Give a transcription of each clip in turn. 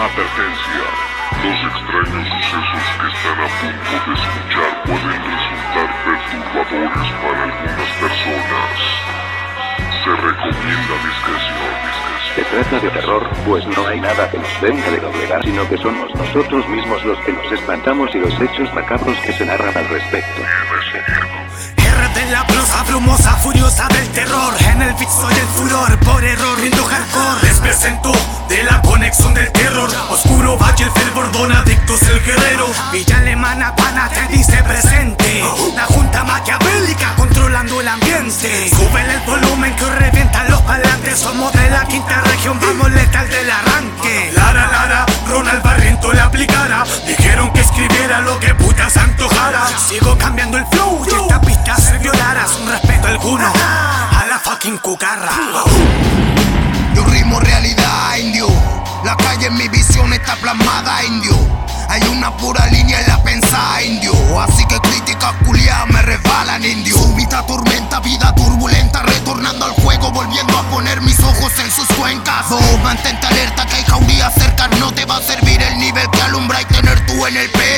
Advertencia. Los extraños sucesos que están a punto de escuchar pueden resultar perturbadores para algunas personas. Se recomienda discreción, discreción. Se trata de terror, pues no hay nada que nos venga de doblegar, sino que somos nosotros mismos los que nos espantamos y los hechos macabros que se narran al respecto. de la prosa brumosa, furiosa del terror En el beat soy el furor, por error rindo hardcore Les presento Villa alemana, pana, te dice presente. La junta maquiavélica controlando el ambiente. Sube el volumen que revienta los palantes Somos de la quinta región, vamos letal del arranque. Lara, Lara, Ronald Barriento le aplicara Dijeron que escribiera lo que puta se antojara. Sigo cambiando el flow y esta pista se violara Sin respeto alguno. A la fucking cucarra. Yo rimo realidad, indio. La calle en mi visión está plasmada, indio. Hay una pura línea en la pensada, indio. Así que críticas culiadas me resbalan, indio. Súbita tormenta, vida turbulenta, retornando al juego, volviendo a poner mis ojos en sus cuencas. Oh, mantente alerta que hay jauría cerca, no te va a servir el nivel que alumbra y tener tú en el pepa.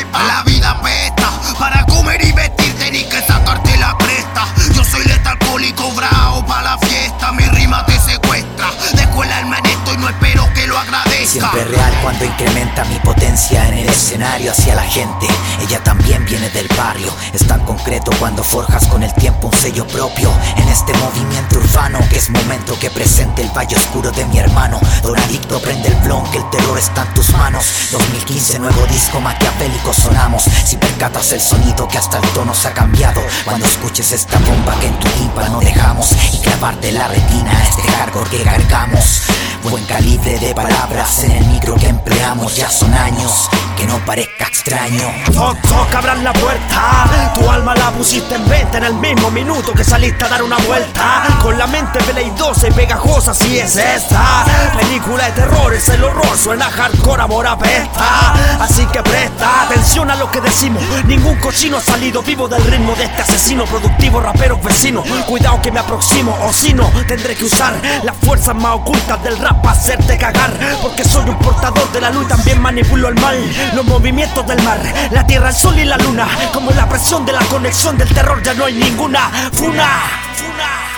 Incrementa mi potencia en el escenario hacia la gente. Ella también viene del barrio. Es tan concreto cuando forjas con el tiempo un sello propio en este movimiento urbano. Que es momento que presente el valle oscuro de mi hermano. Don Adicto prende el blon, que el terror está en tus manos. 2015, nuevo disco maquiavélico sonamos. Si percatas el sonido que hasta el tono se ha cambiado. Cuando escuches esta bomba que en tu tímpano dejamos y clavarte la retina este hardcore que cargamos. Buen calibre de palabras en el micro que empleamos, ya son años. Que no parezca extraño. Toc, toc, abran la puerta. Tu alma la pusiste en venta en el mismo minuto que saliste a dar una vuelta. Con la mente veleidosa y pegajosa, si es esta. Película de terror, es el horror, suena hardcore, amor apesta. Así que presta atención a lo que decimos. Ningún cochino ha salido vivo del ritmo de este asesino productivo, rapero vecino. Cuidado que me aproximo, o si no, tendré que usar las fuerzas más ocultas del rap para hacerte cagar. Porque soy un portador de la luz y también manipulo el mal. Los movimientos del mar, la tierra, el sol y la luna. Como la presión de la conexión del terror, ya no hay ninguna. Funa, funa.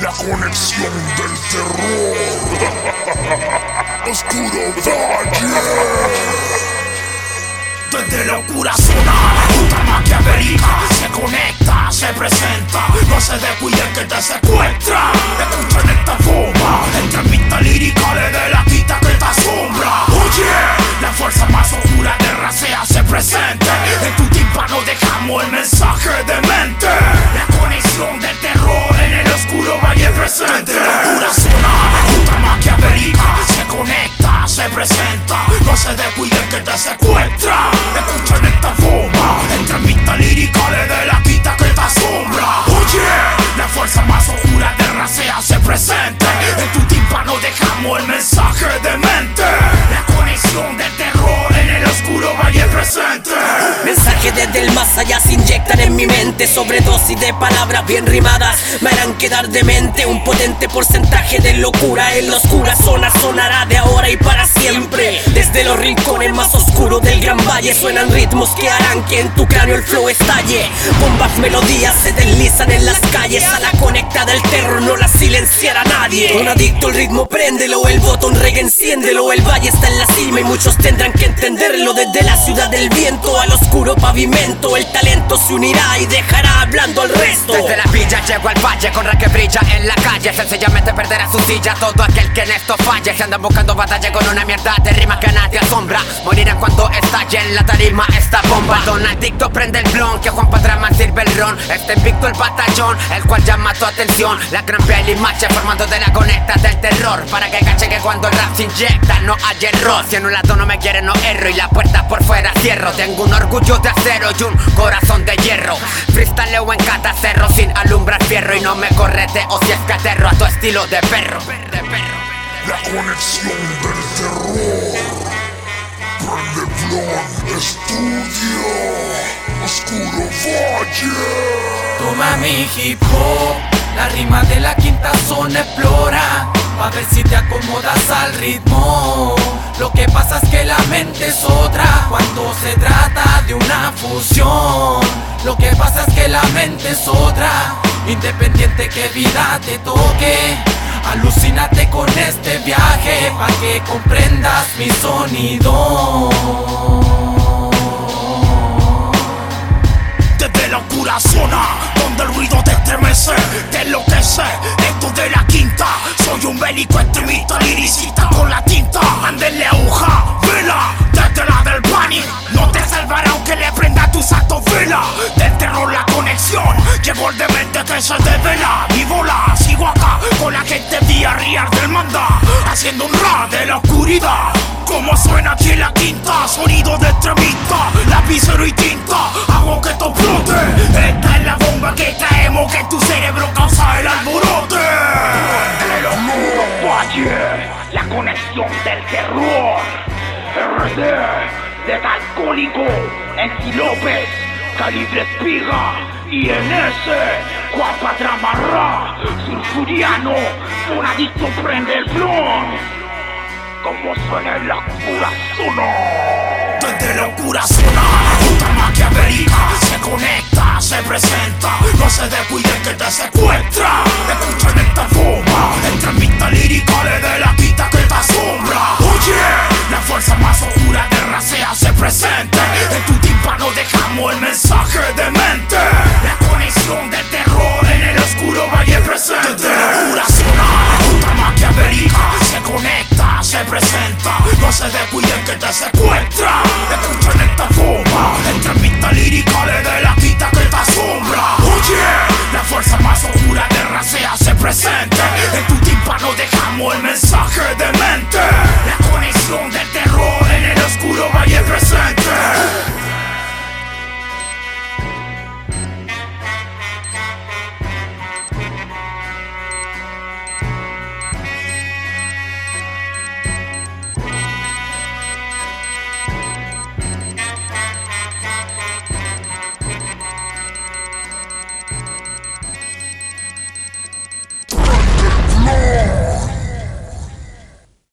La conexión del terror. Oscuro Valle. Desde locura suena la puta maquiavélica Se conecta, se presenta. No se descuide que te secuestra. Escuchen esta bomba Entre pista lírica le de la quita que te asombra. Oye, la fuerza más oscura de rasea se presente. En tu tímpano dejamos el mensaje de mente. La conexión del terror en el oscuro valle presente. Suena la puta maquiavélica Se conecta, se presenta. No se descuide que te secuestra dejamos el mensaje de mente. La conexión del terror en el oscuro valle presente. Mensaje desde el más allá se inyectan en mi mente. Sobredosis de palabras bien rimadas Me harán quedar demente. Un potente porcentaje de locura En la oscura zona sonará de ahora y para siempre Desde los rincones más oscuros del gran valle Suenan ritmos que harán que en tu cráneo el flow estalle. Bombas melodías se deslizan en las calles. A la conecta del terror no la silenciará nadie. Un adicto al ritmo préndelo. El botón reggae enciéndelo. El valle está en la cima y muchos tendrán que entenderlo. Desde la ciudad del viento al oscuro pavimento El talento se unirá y dejará hablando al resto. Desde la villa llego al valle con ra que brilla en la calle. Sencillamente perderá su silla todo aquel que en esto falle. Se andan buscando batalla con una mierda de rima que a nadie asombra. Morirán cuando estalle en la tarima esta bomba. Don Adicto prende el blon que Juan Padrama sirve el ron. Este invicto el batallón el cual llama tu atención. La gran piel y macha formando de la conecta del terror. Para que cache que cuando el rap se inyecta no hay error. Si en un lado no me quiere no erro. Y la puerta por fuera cierro. Tengo un orgullo de acero y un corazón de hierro. Freestyleo en cada sin alumbrar fierro. Y no me correteo si es que aterro a tu estilo De perro La conexión del terror. Prende Estudio. Oscuro Valle. Toma mi hip hop, la rima de la quinta zona explora, pa' ver si te acomodas al ritmo. Lo que pasa es que la mente es otra cuando se trata de una fusión. Lo que pasa es que la mente es otra, independiente que vida te toque. Alucínate con este viaje para que comprendas mi sonido. Desde la oscura zona, donde el ruido te estremece, te enloquece. Esto de la quinta, soy un bélico extremista, liricista con la tinta. Andenle aguja, vela, desde la del pánico. No te salvará aunque le prenda tus actos vela. Del terror la conexión, llevo el demente que se devela. Vivo la, sigo acá, con la gente real del manda. Haciendo un rap de la oscuridad. Como suena aquí en la quinta, sonido de extremista, lapicero y tinta, hago que esto explote. Esta es la bomba que traemos que tu cerebro causa el alborote. Entre los mundos falle la conexión del terror. RD, de Alcohólico, MC López, Calibre Espiga, INS, Guapa Tramarra, Surfuriano, un adicto prende el blon. Como suena en la oscura zona. Desde la oscura zona, En tu tímpano dejamos el mensaje de mente. La conexión del terror en el oscuro valle presente. Desde la maquiavélica se conecta, se presenta, no se descuiden que te secuestra.